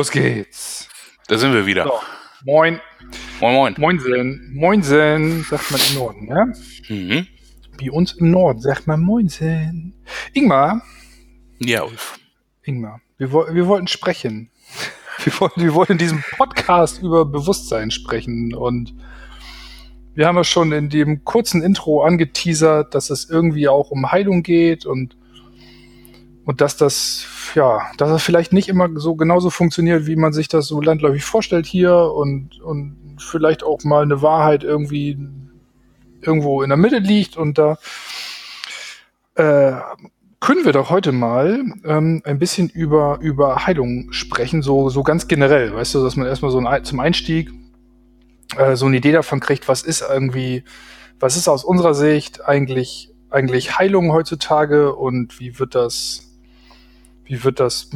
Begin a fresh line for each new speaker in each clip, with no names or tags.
Los geht's.
Da sind wir wieder. So,
moin.
Moin, moin.
Moinsen. Moinsen, sagt man im Norden, ja? Mhm. Wie uns im Norden sagt man Moinsen. Ingmar.
Ja, Ulf.
Ingmar, wir, wir wollten sprechen. Wir wollten, wir wollten in diesem Podcast über Bewusstsein sprechen und wir haben ja schon in dem kurzen Intro angeteasert, dass es irgendwie auch um Heilung geht und und dass das, ja, dass das vielleicht nicht immer so genauso funktioniert, wie man sich das so landläufig vorstellt hier und, und vielleicht auch mal eine Wahrheit irgendwie irgendwo in der Mitte liegt und da äh, können wir doch heute mal ähm, ein bisschen über, über Heilung sprechen, so, so ganz generell, weißt du, dass man erstmal so ein, zum Einstieg äh, so eine Idee davon kriegt, was ist irgendwie, was ist aus unserer Sicht eigentlich, eigentlich Heilung heutzutage und wie wird das wie wird das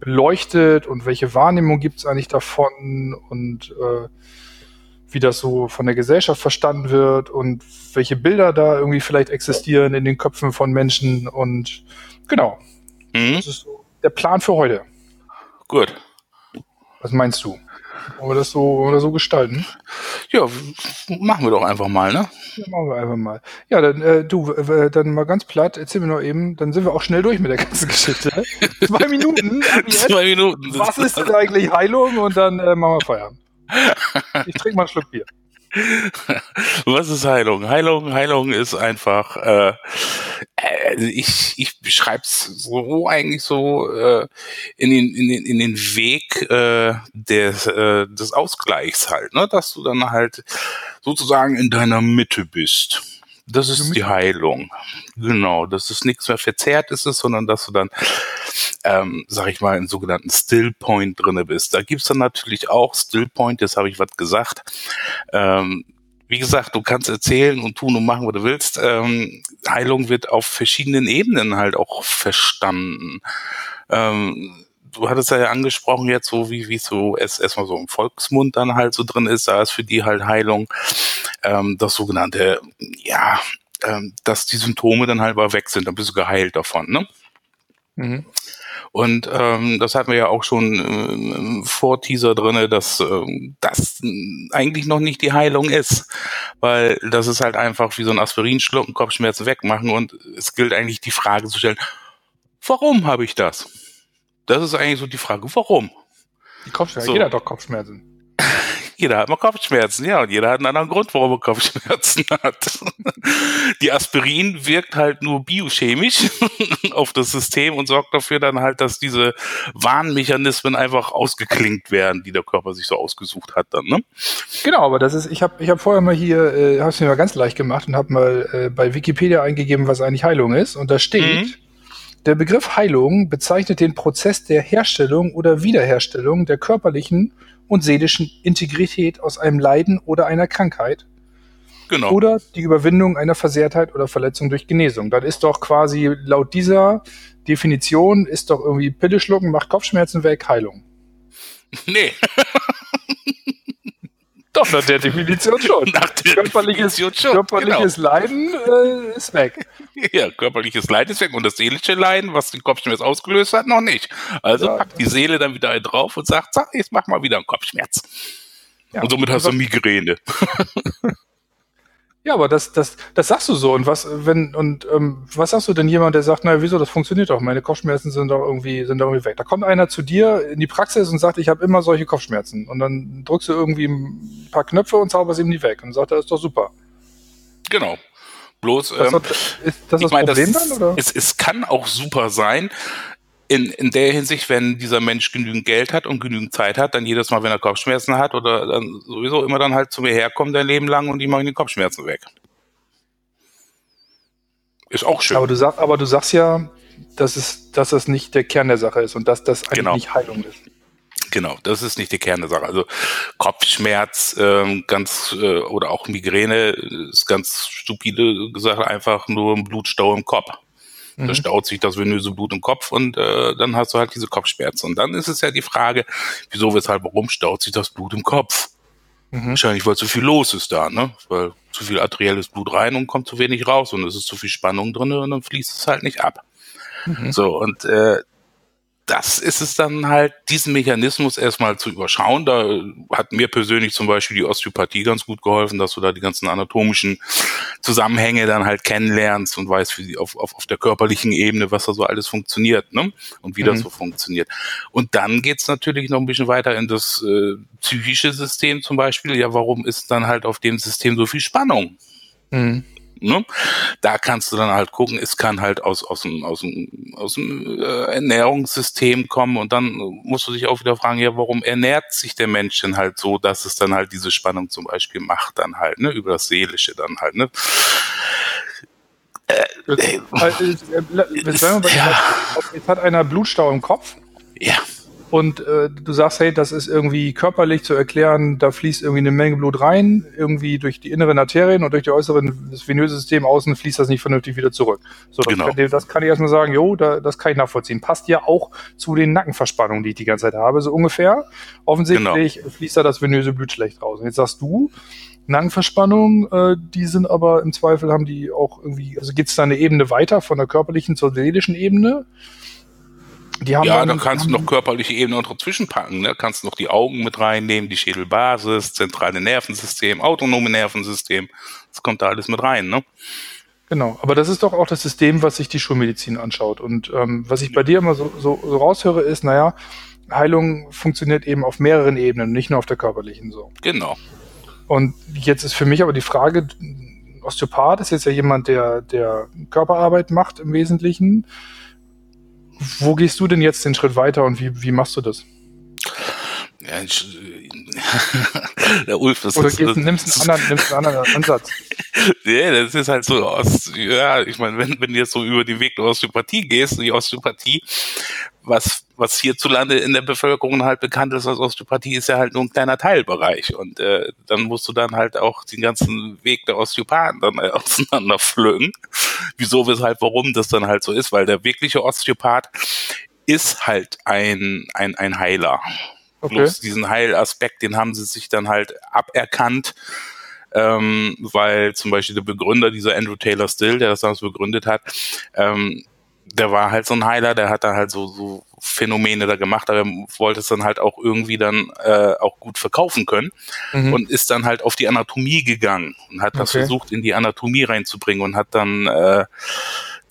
beleuchtet und welche Wahrnehmung gibt es eigentlich davon und äh, wie das so von der Gesellschaft verstanden wird und welche Bilder da irgendwie vielleicht existieren in den Köpfen von Menschen und genau. Mhm. Das ist so der Plan für heute.
Gut.
Was meinst du? Wollen wir das so, oder so gestalten?
Ja, machen wir doch einfach mal, ne?
Ja, machen wir einfach mal. Ja, dann äh, du, äh, dann mal ganz platt, erzähl mir noch eben, dann sind wir auch schnell durch mit der ganzen Geschichte. Zwei Minuten.
Zwei Minuten.
Was ist denn eigentlich Heilung? Und dann äh, machen wir Feierabend. Ich trinke mal einen Schluck Bier.
Was ist Heilung? Heilung, Heilung ist einfach, äh, also ich, ich beschreibe es so eigentlich so äh, in, den, in, den, in den Weg äh, des, äh, des Ausgleichs halt, ne? dass du dann halt sozusagen in deiner Mitte bist. Das ist die Heilung. Genau, dass es nichts mehr verzerrt ist, sondern dass du dann, ähm, sag ich mal, in sogenannten Stillpoint drinne bist. Da gibt's dann natürlich auch Stillpoint, jetzt habe ich was gesagt. Ähm, wie gesagt, du kannst erzählen und tun und machen, was du willst. Ähm, Heilung wird auf verschiedenen Ebenen halt auch verstanden. Ähm, du hattest ja angesprochen jetzt so, wie, wie so es erstmal so im Volksmund dann halt so drin ist, da ist für die halt Heilung ähm, das sogenannte, ja, ähm, dass die Symptome dann halt mal weg sind, dann bist du geheilt davon, ne? Mhm. Und ähm, das hatten wir ja auch schon äh, im Vorteaser drinne, dass äh, das eigentlich noch nicht die Heilung ist, weil das ist halt einfach wie so ein Aspirin schlucken, Kopfschmerzen wegmachen und es gilt eigentlich die Frage zu stellen, warum habe ich das? Das ist eigentlich so die Frage, warum?
Die Kopfschmerzen, so. jeder hat doch Kopfschmerzen.
Jeder hat mal Kopfschmerzen, ja, und jeder hat einen anderen Grund, warum er Kopfschmerzen hat. Die Aspirin wirkt halt nur biochemisch auf das System und sorgt dafür dann halt, dass diese Warnmechanismen einfach ausgeklinkt werden, die der Körper sich so ausgesucht hat dann, ne?
Genau, aber das ist, ich habe ich hab vorher mal hier, äh, habe es mir mal ganz leicht gemacht und habe mal äh, bei Wikipedia eingegeben, was eigentlich Heilung ist. Und da steht, mhm. Der Begriff Heilung bezeichnet den Prozess der Herstellung oder Wiederherstellung der körperlichen und seelischen Integrität aus einem Leiden oder einer Krankheit. Genau. Oder die Überwindung einer Versehrtheit oder Verletzung durch Genesung. Das ist doch quasi laut dieser Definition ist doch irgendwie Pille schlucken, macht Kopfschmerzen weg, Heilung.
Nee.
Doch, nach der Definition schon.
Nach der körperliches, Definition schon.
Körperliches genau. Leiden äh, ist weg.
Ja, körperliches Leiden ist weg und das seelische Leiden, was den Kopfschmerz ausgelöst hat, noch nicht. Also ja, packt die Seele dann wieder drauf und sagt, sag, jetzt mach mal wieder einen Kopfschmerz. Ja, und somit hast du Migräne.
Ja, aber das, das, das sagst du so. Und was, wenn, und ähm, was sagst du denn jemand, der sagt, naja, wieso, das funktioniert doch, meine Kopfschmerzen sind doch irgendwie, sind doch irgendwie weg. Da kommt einer zu dir in die Praxis und sagt, ich habe immer solche Kopfschmerzen. Und dann drückst du irgendwie ein paar Knöpfe und zauberst ihm die weg. Und sagt er, ist doch super.
Genau. Bloß,
ähm, das, ist das das mein, Problem das, dann, oder?
Es, es kann auch super sein, in, in der Hinsicht, wenn dieser Mensch genügend Geld hat und genügend Zeit hat, dann jedes Mal, wenn er Kopfschmerzen hat oder dann sowieso immer dann halt zu mir herkommt, dein Leben lang und die machen die Kopfschmerzen weg. Ist auch schön.
Aber du, sag, aber du sagst ja, dass es, dass es nicht der Kern der Sache ist und dass das eigentlich
genau.
nicht Heilung ist.
Genau, das ist nicht die Kern der Sache. Also Kopfschmerz, ähm, ganz äh, oder auch Migräne ist ganz stupide gesagt einfach nur ein Blutstau im Kopf. Mhm. Da staut sich das venöse Blut im Kopf und äh, dann hast du halt diese Kopfschmerzen. Und dann ist es ja die Frage, wieso, weshalb, warum staut sich das Blut im Kopf? Mhm. Wahrscheinlich, weil zu viel los ist da, ne? Weil zu viel arterielles Blut rein und kommt zu wenig raus und es ist zu viel Spannung drin und dann fließt es halt nicht ab. Mhm. So, und äh, das ist es dann halt, diesen Mechanismus erstmal zu überschauen. Da hat mir persönlich zum Beispiel die Osteopathie ganz gut geholfen, dass du da die ganzen anatomischen Zusammenhänge dann halt kennenlernst und weißt, wie auf, auf, auf der körperlichen Ebene, was da so alles funktioniert ne? und wie mhm. das so funktioniert. Und dann geht's natürlich noch ein bisschen weiter in das äh, psychische System zum Beispiel. Ja, warum ist dann halt auf dem System so viel Spannung? Mhm. Ne? Da kannst du dann halt gucken, es kann halt aus, aus dem, aus dem, aus dem äh, Ernährungssystem kommen und dann musst du dich auch wieder fragen, ja, warum ernährt sich der Mensch denn halt so, dass es dann halt diese Spannung zum Beispiel macht dann halt, ne, über das Seelische dann halt, ne?
Äh, äh, äh, ja. Jetzt hat einer Blutstau im Kopf.
Ja
und äh, du sagst, hey, das ist irgendwie körperlich zu erklären, da fließt irgendwie eine Menge Blut rein, irgendwie durch die inneren Arterien und durch die äußeren, das venöse System außen fließt das nicht vernünftig wieder zurück. So, das, genau. kann, das kann ich erstmal sagen, jo, da, das kann ich nachvollziehen. Passt ja auch zu den Nackenverspannungen, die ich die ganze Zeit habe, so ungefähr. Offensichtlich genau. fließt da das venöse Blut schlecht raus. Und jetzt sagst du, Nackenverspannungen, äh, die sind aber im Zweifel haben die auch irgendwie, also geht es da eine Ebene weiter von der körperlichen zur seelischen Ebene?
Ja, da kannst du noch körperliche Ebene noch dazwischen packen. Ne? Kannst noch die Augen mit reinnehmen, die Schädelbasis, zentrale Nervensystem, autonome Nervensystem. Das kommt da alles mit rein. Ne?
Genau, aber das ist doch auch das System, was sich die Schulmedizin anschaut. Und ähm, was ich bei dir immer so, so, so raushöre, ist, naja, Heilung funktioniert eben auf mehreren Ebenen, nicht nur auf der körperlichen so.
Genau.
Und jetzt ist für mich aber die Frage, Osteopath ist jetzt ja jemand, der, der Körperarbeit macht im Wesentlichen wo gehst du denn jetzt den Schritt weiter und wie, wie machst du das?
Ja, der Ulf,
das Oder ist, gehst, das, nimmst, einen anderen, nimmst einen anderen Ansatz.
nee, das ist halt so aus, ja, ich meine, wenn, wenn du jetzt so über den Weg der Osteopathie gehst, die Osteopathie, was, was hierzulande in der Bevölkerung halt bekannt ist als Osteopathie, ist ja halt nur ein kleiner Teilbereich. Und äh, dann musst du dann halt auch den ganzen Weg der Osteopathen dann äh, auseinanderpflücken. Wieso, weshalb, warum das dann halt so ist, weil der wirkliche Osteopath ist halt ein, ein, ein Heiler. Okay. Bloß diesen Heilaspekt, den haben sie sich dann halt aberkannt, ähm, weil zum Beispiel der Begründer, dieser Andrew Taylor Still, der das damals begründet hat, ähm, der war halt so ein Heiler, der hat da halt so, so Phänomene da gemacht, aber er wollte es dann halt auch irgendwie dann äh, auch gut verkaufen können mhm. und ist dann halt auf die Anatomie gegangen und hat das versucht in die Anatomie reinzubringen und hat dann äh,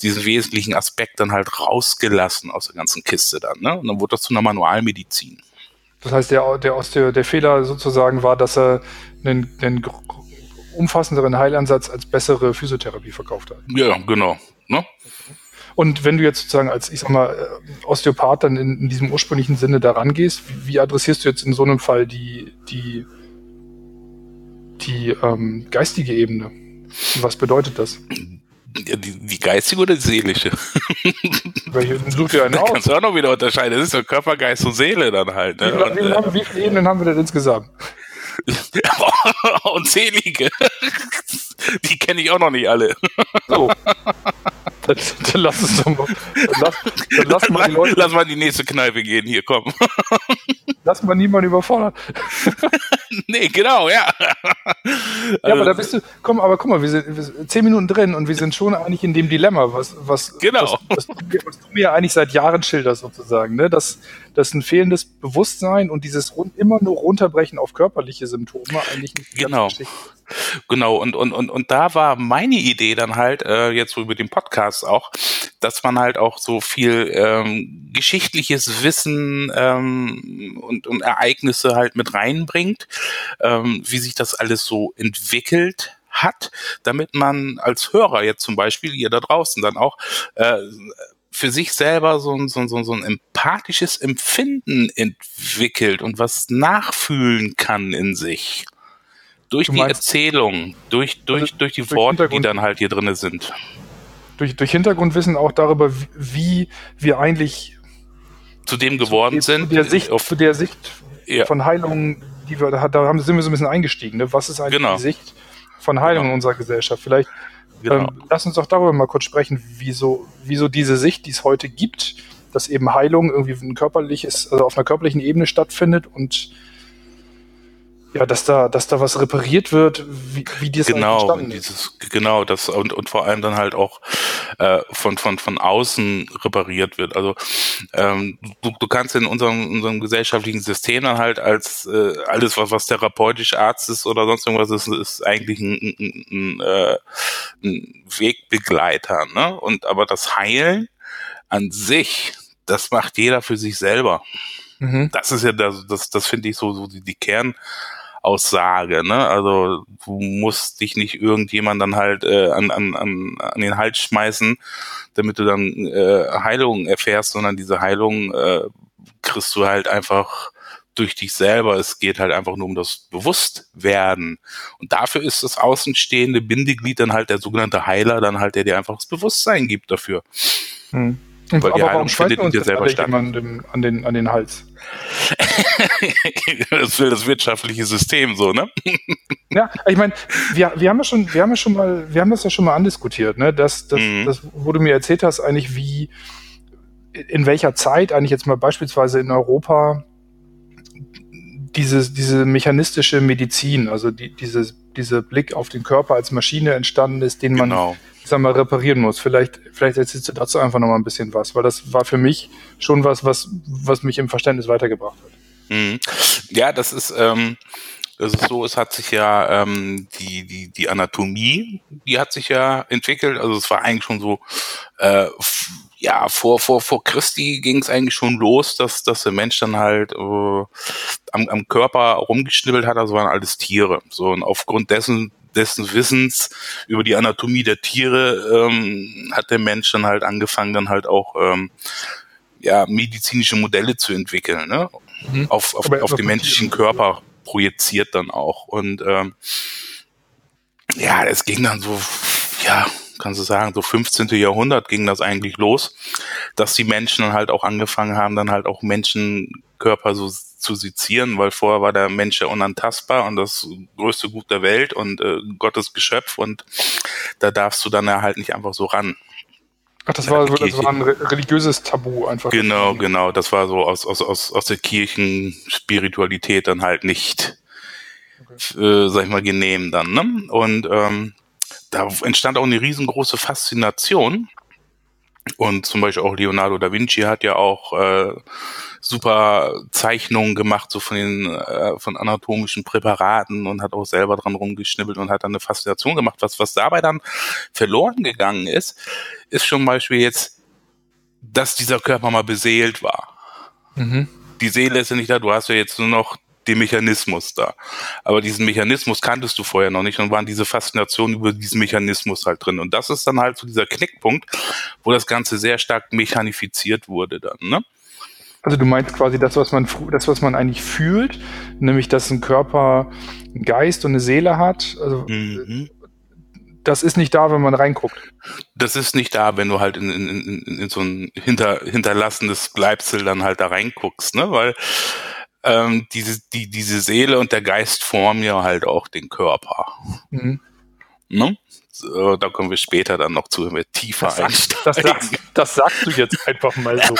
diesen wesentlichen Aspekt dann halt rausgelassen aus der ganzen Kiste dann, ne? Und dann wurde das zu einer Manualmedizin.
Das heißt, der, der, Osteo, der Fehler sozusagen war, dass er einen, einen umfassenderen Heilansatz als bessere Physiotherapie verkauft hat.
Ja, genau. Ne?
Und wenn du jetzt sozusagen als, ich sag mal, äh, Osteopath dann in, in diesem ursprünglichen Sinne daran gehst, wie, wie, adressierst du jetzt in so einem Fall die, die, die ähm, geistige Ebene? Was bedeutet das?
Die, die geistige oder die seelische?
Welche, such dir eine
aus. kannst du auch noch wieder unterscheiden. Das ist ja Körper, Geist und Seele dann halt.
Ne? Wie, wie, haben, wie viele Ebenen haben wir denn insgesamt?
Unzählige. Die kenne ich auch noch nicht alle. So.
Dann, dann lass es doch mal. Dann lass, dann lass mal die Leute.
Lass mal in die nächste Kneipe gehen, hier, komm.
Lass mal niemanden überfordern.
nee, genau, ja.
Ja, also, aber da bist du, komm, aber guck mal, wir sind, wir sind, zehn Minuten drin und wir sind schon eigentlich in dem Dilemma, was, was,
genau.
was, was, du, was du mir eigentlich seit Jahren schilderst sozusagen, ne? dass, dass ein fehlendes Bewusstsein und dieses rund, immer nur runterbrechen auf körperliche Symptome eigentlich nicht
genau. Genau, und, und, und, und da war meine Idee dann halt, äh, jetzt so über den Podcast auch, dass man halt auch so viel ähm, geschichtliches Wissen ähm, und, und Ereignisse halt mit reinbringt, ähm, wie sich das alles so entwickelt hat, damit man als Hörer jetzt zum Beispiel, ihr da draußen dann auch, äh, für sich selber so ein, so, ein, so ein empathisches Empfinden entwickelt und was nachfühlen kann in sich. Durch du die Erzählung, durch, durch, also durch die durch Worte, die dann halt hier drinne sind.
Durch, durch Hintergrundwissen auch darüber, wie wir eigentlich
zu dem geworden
zu,
sind.
Zu der Sicht, zu der Sicht ja. von Heilung, die wir da, da sind wir so ein bisschen eingestiegen. Ne? Was ist eigentlich genau. die Sicht von Heilung genau. in unserer Gesellschaft? Vielleicht genau. ähm, lass uns doch darüber mal kurz sprechen, wieso, wieso diese Sicht, die es heute gibt, dass eben Heilung irgendwie ein körperliches, also auf einer körperlichen Ebene stattfindet und ja, dass da, dass da was repariert wird, wie, wie das
genau, dieses, ist. Genau, das und, und vor allem dann halt auch äh, von, von, von außen repariert wird. Also ähm, du, du kannst in unserem, unserem gesellschaftlichen System dann halt als äh, alles, was, was therapeutisch Arzt ist oder sonst irgendwas ist, ist eigentlich ein, ein, ein, äh, ein Wegbegleiter. Ne? Und aber das Heilen an sich, das macht jeder für sich selber. Mhm. Das ist ja das, das, das finde ich so, so die, die Kern. Aussage, ne? Also du musst dich nicht irgendjemand dann halt äh, an, an, an, an den Hals schmeißen, damit du dann äh, Heilung erfährst, sondern diese Heilung äh, kriegst du halt einfach durch dich selber. Es geht halt einfach nur um das Bewusstwerden. Und dafür ist das außenstehende Bindeglied dann halt der sogenannte Heiler, dann halt, der dir einfach das Bewusstsein gibt dafür.
Hm. Und, Weil die Heilung findet in dir selber statt. An den, an den Hals.
das will das wirtschaftliche System so, ne?
ja, ich meine, wir, wir haben ja schon, wir haben ja schon mal, wir haben das ja schon mal andiskutiert, ne? Das, das, mhm. das, wo du mir erzählt hast, eigentlich wie, in welcher Zeit eigentlich jetzt mal beispielsweise in Europa diese, diese mechanistische Medizin, also die, diese, diese Blick auf den Körper als Maschine entstanden ist, den man genau sag mal, reparieren muss. Vielleicht, vielleicht erzählst du dazu einfach noch mal ein bisschen was, weil das war für mich schon was, was, was mich im Verständnis weitergebracht hat.
Mhm. Ja, das ist, ähm, das ist so, es hat sich ja ähm, die, die, die Anatomie, die hat sich ja entwickelt. Also es war eigentlich schon so, äh, ja, vor, vor, vor Christi ging es eigentlich schon los, dass, dass der Mensch dann halt äh, am, am Körper rumgeschnibbelt hat, also waren alles Tiere. So, und aufgrund dessen dessen Wissens über die Anatomie der Tiere ähm, hat der Mensch dann halt angefangen, dann halt auch ähm, ja, medizinische Modelle zu entwickeln, ne? Mhm. auf, auf, auf den menschlichen Körper projiziert dann auch. Und ähm, ja, es ging dann so, ja, kannst du sagen, so 15. Jahrhundert ging das eigentlich los, dass die Menschen dann halt auch angefangen haben, dann halt auch Menschenkörper so zu sezieren, weil vorher war der Mensch ja unantastbar und das größte Gut der Welt und äh, Gottes Geschöpf und da darfst du dann ja halt nicht einfach so ran.
Ach, das war, das war ein religiöses Tabu einfach.
Genau, genau. Das war so aus, aus, aus, aus der Kirchenspiritualität dann halt nicht, okay. äh, sag ich mal, genehm dann. Ne? Und ähm, da entstand auch eine riesengroße Faszination. Und zum Beispiel auch Leonardo da Vinci hat ja auch äh, super Zeichnungen gemacht, so von den äh, von anatomischen Präparaten und hat auch selber dran rumgeschnibbelt und hat dann eine Faszination gemacht. Was, was dabei dann verloren gegangen ist, ist zum Beispiel jetzt, dass dieser Körper mal beseelt war. Mhm. Die Seele ist ja nicht da, du hast ja jetzt nur noch den Mechanismus da. Aber diesen Mechanismus kanntest du vorher noch nicht und waren diese Faszination über diesen Mechanismus halt drin. Und das ist dann halt so dieser Knickpunkt, wo das Ganze sehr stark mechanifiziert wurde dann, ne?
Also du meinst quasi das, was man das, was man eigentlich fühlt, nämlich dass ein Körper einen Geist und eine Seele hat. Also mhm. das ist nicht da, wenn man reinguckt.
Das ist nicht da, wenn du halt in, in, in, in so ein hinter, hinterlassenes Bleibsel dann halt da reinguckst, ne? Weil ähm, diese, die, diese Seele und der Geist formen ja halt auch den Körper. Mhm. Ne? So, da kommen wir später dann noch zu, wenn wir tiefer das
einsteigen. Das sagst, das sagst du jetzt einfach mal so.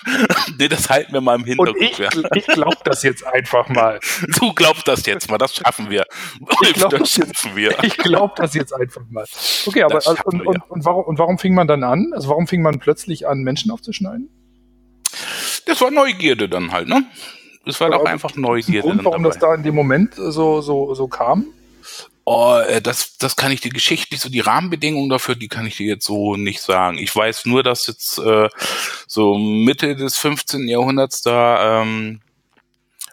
nee, das halten wir mal im Hintergrund.
ich, ich glaube das jetzt einfach mal.
Du glaubst das jetzt mal, das schaffen wir.
Ich glaube das, schaffen wir. Ich glaube das jetzt einfach mal. Okay, aber also, und, und, und, warum, und warum fing man dann an? Also warum fing man plötzlich an, Menschen aufzuschneiden?
Das war Neugierde dann halt, ne? Es war doch einfach Neugierde.
Grund, warum das da in dem Moment so, so, so kam?
Oh, äh, das, das kann ich dir geschichtlich, so die Rahmenbedingungen dafür, die kann ich dir jetzt so nicht sagen. Ich weiß nur, dass jetzt äh, so Mitte des 15. Jahrhunderts da ähm,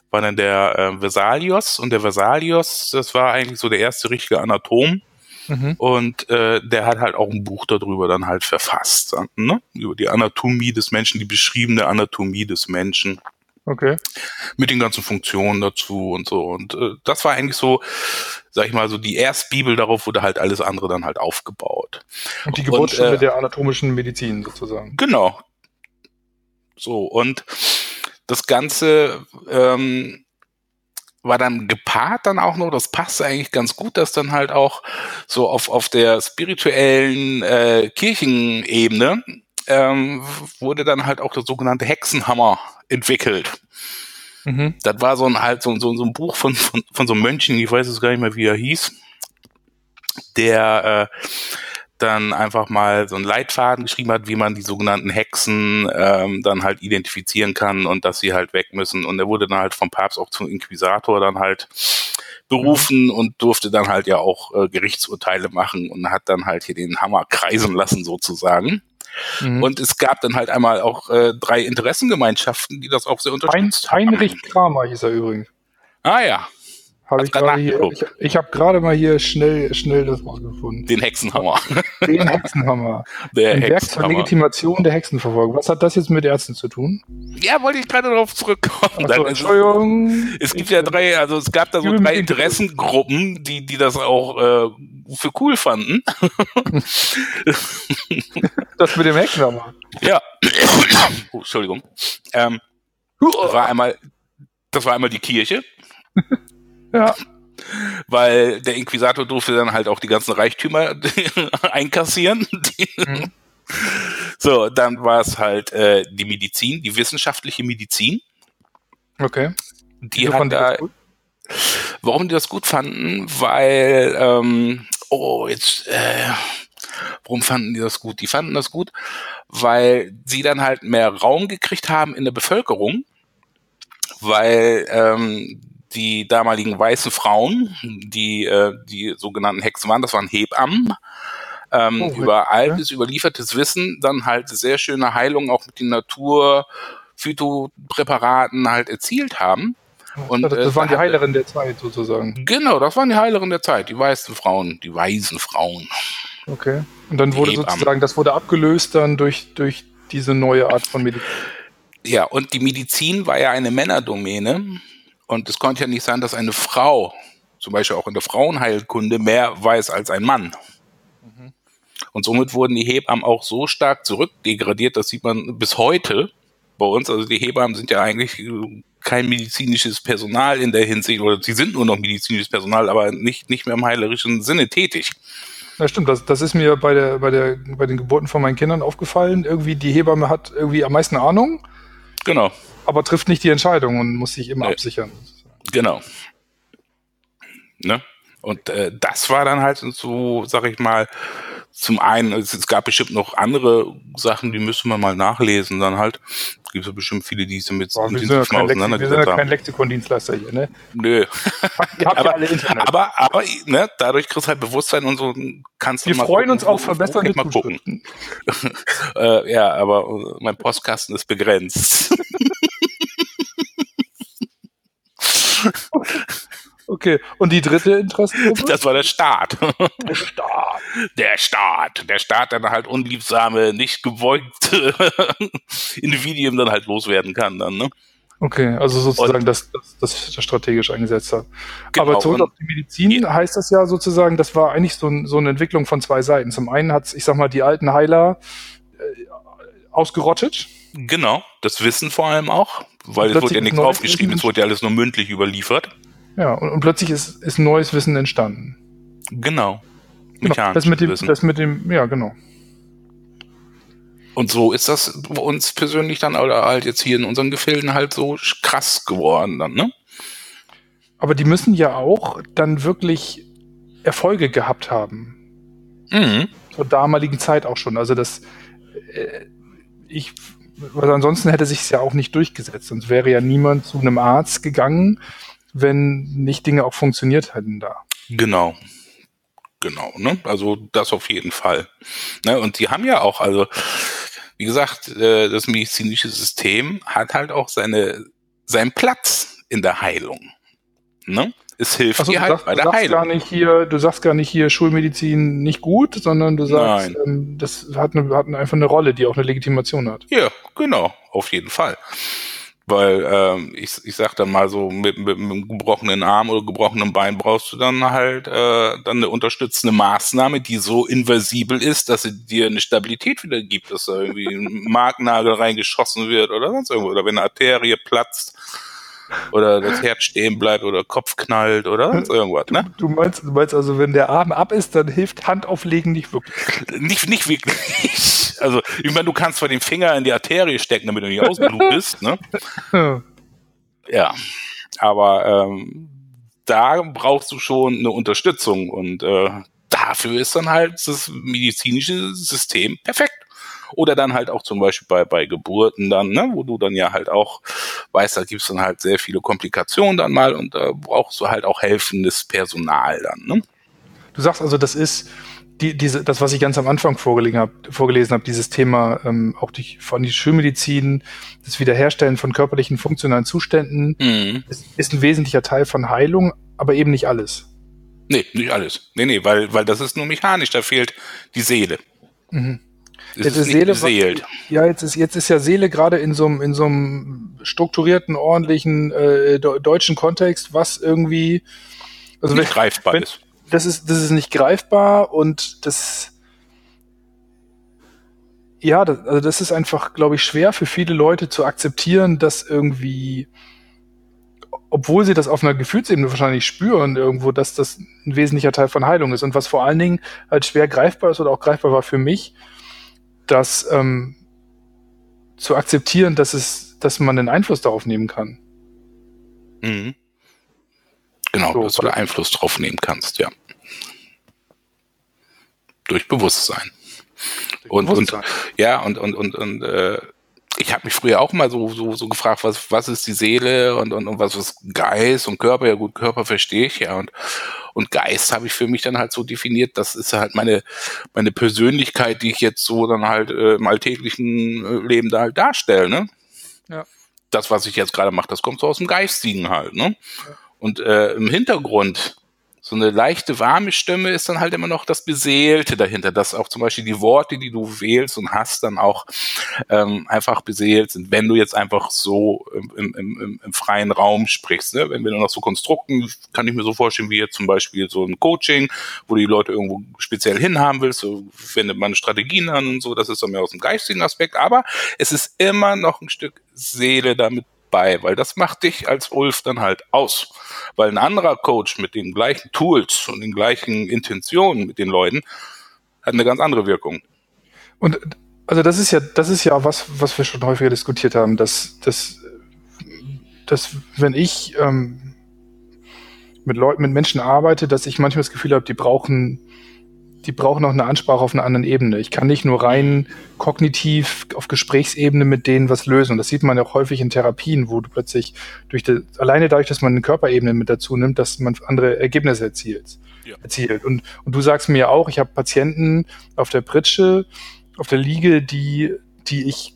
war dann der äh, Vesalius und der Vesalius, das war eigentlich so der erste richtige Anatom. Mhm. Und äh, der hat halt auch ein Buch darüber dann halt verfasst, ne? über die Anatomie des Menschen, die beschriebene Anatomie des Menschen.
Okay.
Mit den ganzen Funktionen dazu und so. Und äh, das war eigentlich so, sag ich mal, so die Erstbibel, darauf wurde halt alles andere dann halt aufgebaut.
Und die Geburtsstunde äh, der anatomischen Medizin sozusagen.
Genau. So, und das Ganze ähm, war dann gepaart dann auch noch, das passte eigentlich ganz gut, dass dann halt auch so auf, auf der spirituellen äh, Kirchenebene ähm, wurde dann halt auch der sogenannte Hexenhammer entwickelt. Mhm. Das war so ein halt so, so, so ein Buch von, von, von so einem Mönchen, ich weiß es gar nicht mehr, wie er hieß, der äh, dann einfach mal so einen Leitfaden geschrieben hat, wie man die sogenannten Hexen ähm, dann halt identifizieren kann und dass sie halt weg müssen. Und er wurde dann halt vom Papst auch zum Inquisitor dann halt berufen mhm. und durfte dann halt ja auch äh, Gerichtsurteile machen und hat dann halt hier den Hammer kreisen lassen sozusagen. Mhm. Und es gab dann halt einmal auch äh, drei Interessengemeinschaften, die das auch sehr unterstützt
Hein Heinrich Kramer hieß er übrigens.
Ah ja,
hab ich gerade hier, ich, ich habe gerade mal hier schnell, schnell das rausgefunden.
Den Hexenhammer.
Den Hexenhammer.
Der
Ein Werk zur Legitimation der Hexenverfolgung. Was hat das jetzt mit Ärzten zu tun?
Ja, wollte ich gerade darauf zurückkommen.
So, Entschuldigung.
Es gibt ja drei, also es gab da so drei Interessengruppen, die, die das auch äh, für cool fanden.
das mit dem Hexenhammer.
Ja. oh, Entschuldigung. Ähm, das war einmal, das war einmal die Kirche.
Ja.
Weil der Inquisitor durfte dann halt auch die ganzen Reichtümer einkassieren. Mhm. So, dann war es halt äh, die Medizin, die wissenschaftliche Medizin.
Okay.
Die hat da, warum die das gut fanden, weil, ähm, oh, jetzt, äh, warum fanden die das gut? Die fanden das gut, weil sie dann halt mehr Raum gekriegt haben in der Bevölkerung, weil ähm, die damaligen weißen Frauen, die äh, die sogenannten Hexen waren, das waren Hebammen, ähm, oh, über altes, ja. überliefertes Wissen, dann halt sehr schöne Heilungen auch mit den Natur, Phytopräparaten halt erzielt haben.
Und, das, das äh, waren die Heilerinnen der Zeit sozusagen.
Genau, das waren die Heilerinnen der Zeit, die weißen Frauen, die weisen Frauen.
Okay. Und dann wurde sozusagen, das wurde abgelöst dann durch, durch diese neue Art von Medizin.
Ja, und die Medizin war ja eine Männerdomäne. Und es konnte ja nicht sein, dass eine Frau, zum Beispiel auch in der Frauenheilkunde, mehr weiß als ein Mann. Mhm. Und somit wurden die Hebammen auch so stark zurückdegradiert, das sieht man bis heute bei uns. Also die Hebammen sind ja eigentlich kein medizinisches Personal in der Hinsicht, oder sie sind nur noch medizinisches Personal, aber nicht, nicht mehr im heilerischen Sinne tätig.
Ja, stimmt. Das, das ist mir bei, der, bei, der, bei den Geburten von meinen Kindern aufgefallen. Irgendwie die Hebamme hat irgendwie am meisten Ahnung.
Genau
aber trifft nicht die Entscheidung und muss sich immer nee. absichern.
Genau. Ne? Und äh, das war dann halt so, sag ich mal, zum einen, es, es, gab bestimmt noch andere Sachen, die müssen wir mal nachlesen, dann halt. Es gibt ja bestimmt viele, die sich damit
Boah, wir sind ja kein, Lexi wir sind ja kein Lexikondienstleister hier, ne?
Nö.
Ihr habt aber, ja alle Internet.
Aber, aber ne, dadurch kriegst du halt Bewusstsein und so kannst
du Wir freuen gucken, uns auf verbesserte
mal gucken. äh, ja, aber mein Postkasten ist begrenzt.
Okay, und die dritte Interessengruppe?
Das war der Staat.
Der Staat.
Der Staat. Der Staat, der dann halt unliebsame, nicht gebeugte Individuen dann halt loswerden kann dann, ne?
Okay, also sozusagen und, das, das, das, strategisch eingesetzt hat. Genau, Aber zurück auf die Medizin ja. heißt das ja sozusagen, das war eigentlich so, so eine Entwicklung von zwei Seiten. Zum einen hat ich sag mal, die alten Heiler äh, ausgerottet.
Genau, das Wissen vor allem auch, weil es wurde ja nichts aufgeschrieben, es wurde ja alles nur mündlich überliefert.
Ja, und, und plötzlich ist, ist neues Wissen entstanden.
Genau.
genau das mit dem, Wissen. das mit dem, ja, genau.
Und so ist das bei uns persönlich dann, oder halt jetzt hier in unseren Gefilden halt so krass geworden dann, ne?
Aber die müssen ja auch dann wirklich Erfolge gehabt haben.
Mhm.
Zur damaligen Zeit auch schon. Also das, äh, ich, weil ansonsten hätte sich es ja auch nicht durchgesetzt. Sonst wäre ja niemand zu einem Arzt gegangen wenn nicht Dinge auch funktioniert hätten da.
Genau. Genau, ne? Also das auf jeden Fall. Ne? Und die haben ja auch, also wie gesagt, äh, das medizinische System hat halt auch seine seinen Platz in der Heilung. Ne? Es hilft
also,
dir halt sagst, bei der Heilung.
Gar nicht hier, du sagst gar nicht hier Schulmedizin nicht gut, sondern du sagst, ähm, das hat, eine, hat einfach eine Rolle, die auch eine Legitimation hat.
Ja, genau, auf jeden Fall. Weil ähm, ich, ich sag dann mal so, mit, mit, mit einem gebrochenen Arm oder gebrochenem Bein brauchst du dann halt äh, dann eine unterstützende Maßnahme, die so inversibel ist, dass sie dir eine Stabilität wieder gibt, dass da irgendwie ein Marknagel reingeschossen wird oder sonst irgendwo. Oder wenn eine Arterie platzt, oder das Herz stehen bleibt oder Kopf knallt oder sonst irgendwas, ne?
Du, du, meinst, du meinst also, wenn der Arm ab ist, dann hilft Handauflegen nicht wirklich.
Nicht, nicht wirklich. Also, ich meine, du kannst zwar den Finger in die Arterie stecken, damit du nicht ausblutest, ne? Ja. Aber ähm, da brauchst du schon eine Unterstützung und äh, dafür ist dann halt das medizinische System perfekt. Oder dann halt auch zum Beispiel bei, bei Geburten dann, ne, wo du dann ja halt auch weißt, da gibt's dann halt sehr viele Komplikationen dann mal und da brauchst du halt auch helfendes Personal dann. Ne?
Du sagst also, das ist die, diese, das, was ich ganz am Anfang vorgelesen habe, vorgelesen habe, dieses Thema ähm, auch die, von die Schulmedizin, das Wiederherstellen von körperlichen funktionalen Zuständen, mhm. ist, ist ein wesentlicher Teil von Heilung, aber eben nicht alles.
Nee, nicht alles. Nee, nee, weil, weil das ist nur mechanisch, da fehlt die Seele.
Mhm. Jetzt ist Seele, beseelt. Ja, jetzt ist, jetzt ist ja Seele gerade in so einem, in so einem strukturierten, ordentlichen äh, deutschen Kontext, was irgendwie
also nicht wenn, greifbar
wenn,
ist
das ist, das ist nicht greifbar und das, ja, das, also das ist einfach, glaube ich, schwer für viele Leute zu akzeptieren, dass irgendwie, obwohl sie das auf einer Gefühlsebene wahrscheinlich spüren irgendwo, dass das ein wesentlicher Teil von Heilung ist. Und was vor allen Dingen halt schwer greifbar ist oder auch greifbar war für mich, dass ähm, zu akzeptieren, dass es, dass man einen Einfluss darauf nehmen kann.
Mhm. Genau, so, dass du da Einfluss drauf nehmen kannst, ja. Durch Bewusstsein. Durch und, Bewusstsein. und ja, und, und, und, und äh, ich habe mich früher auch mal so, so, so gefragt, was, was ist die Seele und, und, und was ist Geist und Körper? Ja gut, Körper verstehe ich ja. Und, und Geist habe ich für mich dann halt so definiert, das ist halt meine, meine Persönlichkeit, die ich jetzt so dann halt äh, im alltäglichen äh, Leben da halt darstelle. Ne? Ja. Das, was ich jetzt gerade mache, das kommt so aus dem Geistigen halt. Ne? Ja. Und äh, im Hintergrund so eine leichte warme Stimme ist dann halt immer noch das Beseelte dahinter, dass auch zum Beispiel die Worte, die du wählst und hast, dann auch ähm, einfach beseelt sind, wenn du jetzt einfach so im, im, im, im freien Raum sprichst. Ne? Wenn wir dann noch so Konstrukten, kann ich mir so vorstellen, wie jetzt zum Beispiel so ein Coaching, wo die Leute irgendwo speziell hinhaben willst, so wendet man Strategien an und so, das ist dann mehr aus dem geistigen Aspekt, aber es ist immer noch ein Stück Seele damit bei, weil das macht dich als Ulf dann halt aus. Weil ein anderer Coach mit den gleichen Tools und den gleichen Intentionen mit den Leuten hat eine ganz andere Wirkung.
Und also das ist ja, das ist ja was, was wir schon häufiger diskutiert haben, dass, dass, dass wenn ich ähm, mit Leuten, mit Menschen arbeite, dass ich manchmal das Gefühl habe, die brauchen die brauchen auch eine Ansprache auf einer anderen Ebene. Ich kann nicht nur rein kognitiv auf Gesprächsebene mit denen was lösen. Und das sieht man ja auch häufig in Therapien, wo du plötzlich durch die, alleine dadurch, dass man eine Körperebene mit dazu nimmt, dass man andere Ergebnisse erzielt. Ja. erzielt. Und, und du sagst mir ja auch, ich habe Patienten auf der Pritsche, auf der Liege, die, die ich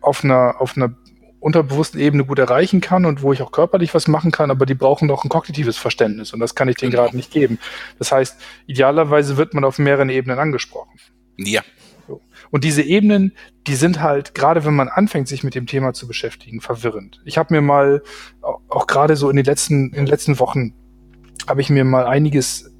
auf einer, auf einer unterbewussten Ebene gut erreichen kann und wo ich auch körperlich was machen kann, aber die brauchen doch ein kognitives Verständnis und das kann ich denen genau. gerade nicht geben. Das heißt, idealerweise wird man auf mehreren Ebenen angesprochen.
Ja.
So. Und diese Ebenen, die sind halt, gerade wenn man anfängt, sich mit dem Thema zu beschäftigen, verwirrend. Ich habe mir mal, auch, auch gerade so in den letzten, in den letzten Wochen, habe ich mir mal einiges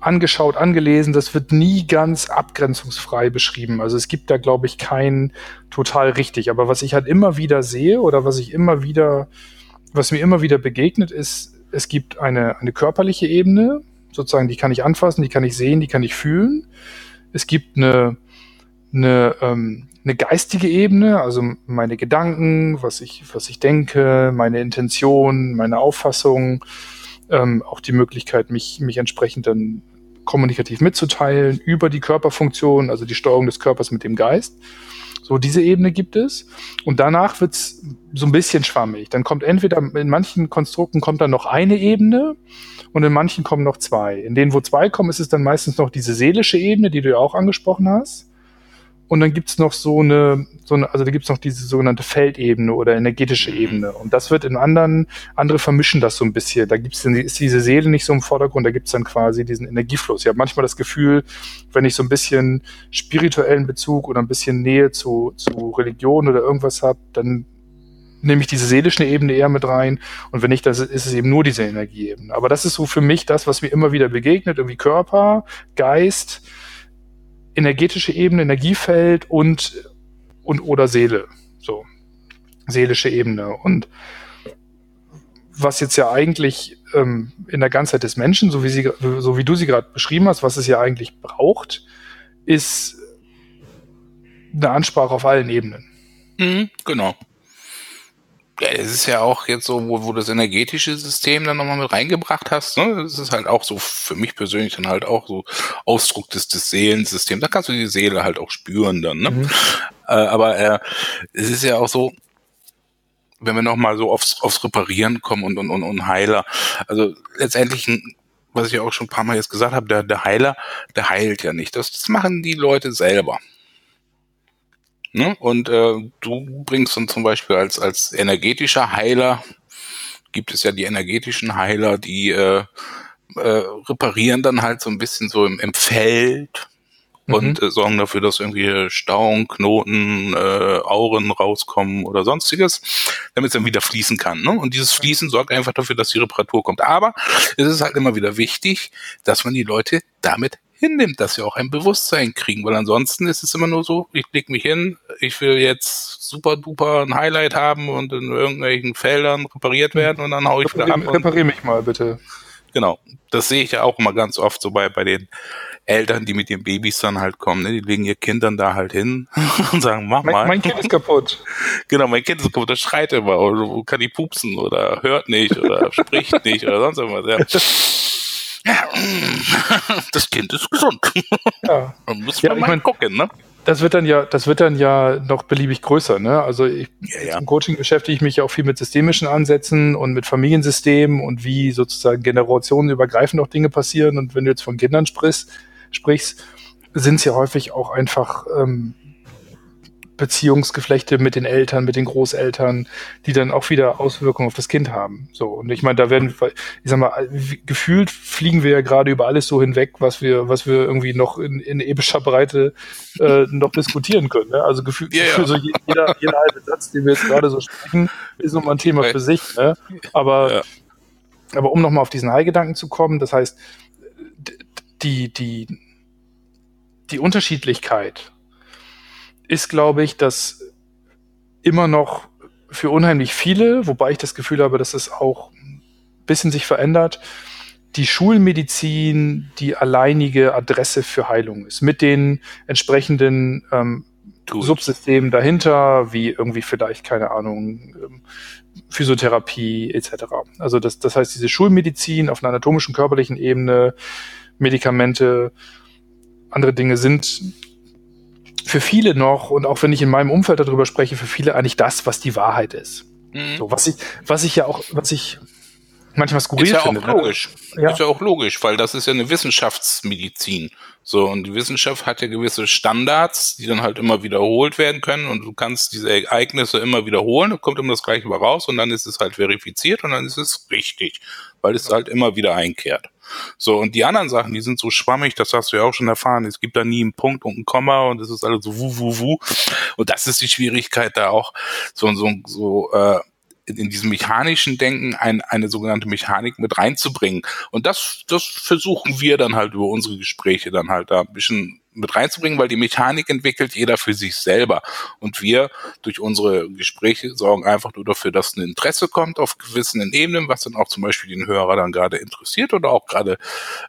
angeschaut, angelesen. Das wird nie ganz abgrenzungsfrei beschrieben. Also es gibt da, glaube ich, kein total richtig. Aber was ich halt immer wieder sehe oder was ich immer wieder, was mir immer wieder begegnet, ist, es gibt eine, eine körperliche Ebene, sozusagen, die kann ich anfassen, die kann ich sehen, die kann ich fühlen. Es gibt eine, eine, ähm, eine geistige Ebene, also meine Gedanken, was ich, was ich denke, meine Intention, meine Auffassung, ähm, auch die Möglichkeit, mich, mich entsprechend dann kommunikativ mitzuteilen über die Körperfunktion, also die Steuerung des Körpers mit dem Geist. So, diese Ebene gibt es. Und danach wird's so ein bisschen schwammig. Dann kommt entweder, in manchen Konstrukten kommt dann noch eine Ebene und in manchen kommen noch zwei. In denen, wo zwei kommen, ist es dann meistens noch diese seelische Ebene, die du ja auch angesprochen hast. Und dann gibt's noch so eine, so eine, also da gibt's noch diese sogenannte Feldebene oder energetische mhm. Ebene. Und das wird in anderen, andere vermischen das so ein bisschen. Da gibt's dann, ist diese Seele nicht so im Vordergrund, da gibt's dann quasi diesen Energiefluss. Ich habe manchmal das Gefühl, wenn ich so ein bisschen spirituellen Bezug oder ein bisschen Nähe zu, zu Religion oder irgendwas habe, dann nehme ich diese seelische Ebene eher mit rein und wenn nicht, dann ist es eben nur diese Energieebene. Aber das ist so für mich das, was mir immer wieder begegnet, irgendwie Körper, Geist, energetische Ebene, Energiefeld und, und oder Seele. So. Seelische Ebene. Und was jetzt ja eigentlich ähm, in der Ganzheit des Menschen, so wie, sie, so wie du sie gerade beschrieben hast, was es ja eigentlich braucht, ist eine Ansprache auf allen Ebenen.
Mhm, genau. Ja, es ist ja auch jetzt so, wo, wo das energetische System dann nochmal mit reingebracht hast. Ne? Das ist halt auch so für mich persönlich dann halt auch so Ausdruck des, des Seelensystems. Da kannst du die Seele halt auch spüren dann. Ne? Mhm. Äh, aber äh, es ist ja auch so, wenn wir nochmal so aufs, aufs Reparieren kommen und, und, und, und Heiler. Also letztendlich, was ich auch schon ein paar Mal jetzt gesagt habe, der, der Heiler, der heilt ja nicht. Das, das machen die Leute selber. Ne? Und äh, du bringst dann zum Beispiel als, als energetischer Heiler, gibt es ja die energetischen Heiler, die äh, äh, reparieren dann halt so ein bisschen so im, im Feld mhm. und äh, sorgen dafür, dass irgendwie Stauungen, Knoten, äh, Auren rauskommen oder sonstiges, damit es dann wieder fließen kann. Ne? Und dieses Fließen sorgt einfach dafür, dass die Reparatur kommt. Aber es ist halt immer wieder wichtig, dass man die Leute damit hinnimmt, dass sie auch ein Bewusstsein kriegen, weil ansonsten ist es immer nur so, ich leg mich hin, ich will jetzt super duper ein Highlight haben und in irgendwelchen Feldern repariert werden und dann hau ich
wieder ab. Reparier mich mal bitte.
Genau. Das sehe ich ja auch immer ganz oft so bei, bei den Eltern, die mit ihren Babys dann halt kommen, ne? die legen ihr Kind dann da halt hin und sagen, mach
mein,
mal.
Mein Kind ist kaputt.
Genau, mein Kind ist kaputt, das schreit immer oder kann die pupsen oder hört nicht oder spricht nicht oder sonst irgendwas. Ja. das Kind ist gesund.
Ja. Man muss ja, mal ich mein, gucken, ne? Das wird dann ja, das wird dann ja noch beliebig größer, ne? Also ich, ja, ja. im Coaching beschäftige ich mich auch viel mit systemischen Ansätzen und mit Familiensystemen und wie sozusagen generationenübergreifend auch Dinge passieren. Und wenn du jetzt von Kindern sprichst, sprichst, sind es ja häufig auch einfach ähm, Beziehungsgeflechte mit den Eltern, mit den Großeltern, die dann auch wieder Auswirkungen auf das Kind haben. So und ich meine, da werden, ich sag mal, gefühlt fliegen wir ja gerade über alles so hinweg, was wir, was wir irgendwie noch in, in epischer Breite äh, noch diskutieren können. Ne? Also gefühlt ja, ja. so jeder, jeder halbe Satz, den wir jetzt gerade so sprechen, ist nochmal ein Thema für sich. Ne? Aber ja. aber um nochmal auf diesen Heilgedanken zu kommen, das heißt, die die die Unterschiedlichkeit ist, glaube ich, dass immer noch für unheimlich viele, wobei ich das Gefühl habe, dass es auch ein bisschen sich verändert, die Schulmedizin die alleinige Adresse für Heilung ist, mit den entsprechenden ähm, Subsystemen dahinter, wie irgendwie vielleicht, keine Ahnung, ähm, Physiotherapie etc. Also das, das heißt, diese Schulmedizin auf einer anatomischen, körperlichen Ebene, Medikamente, andere Dinge sind für viele noch, und auch wenn ich in meinem Umfeld darüber spreche, für viele eigentlich das, was die Wahrheit ist. Mhm. So, was ich, was ich ja auch, was ich manchmal skurril
ist ja
finde.
Auch ne? logisch. Ja. Ist ja auch logisch, weil das ist ja eine Wissenschaftsmedizin. So, und die Wissenschaft hat ja gewisse Standards, die dann halt immer wiederholt werden können und du kannst diese Ereignisse immer wiederholen, kommt immer das gleiche mal raus und dann ist es halt verifiziert und dann ist es richtig, weil es halt immer wieder einkehrt. So, und die anderen Sachen, die sind so schwammig, das hast du ja auch schon erfahren. Es gibt da nie einen Punkt und ein Komma und es ist alles so wuh, wuh, wuh. Und das ist die Schwierigkeit da auch, so, so, so, äh, in diesem mechanischen Denken ein, eine sogenannte Mechanik mit reinzubringen. Und das, das versuchen wir dann halt über unsere Gespräche dann halt da ein bisschen mit reinzubringen, weil die Mechanik entwickelt jeder für sich selber. Und wir durch unsere Gespräche sorgen einfach nur dafür, dass ein Interesse kommt auf gewissen Ebenen, was dann auch zum Beispiel den Hörer dann gerade interessiert oder auch gerade,